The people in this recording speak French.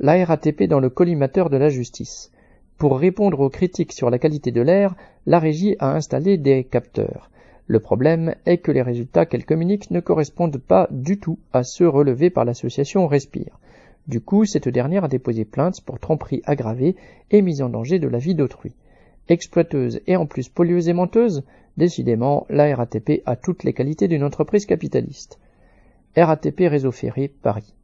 la RATP dans le collimateur de la justice. Pour répondre aux critiques sur la qualité de l'air, la régie a installé des capteurs. Le problème est que les résultats qu'elle communique ne correspondent pas du tout à ceux relevés par l'association Respire. Du coup, cette dernière a déposé plainte pour tromperie aggravée et mise en danger de la vie d'autrui. Exploiteuse et en plus pollueuse et menteuse, décidément, la RATP a toutes les qualités d'une entreprise capitaliste. RATP Réseau Ferré, Paris.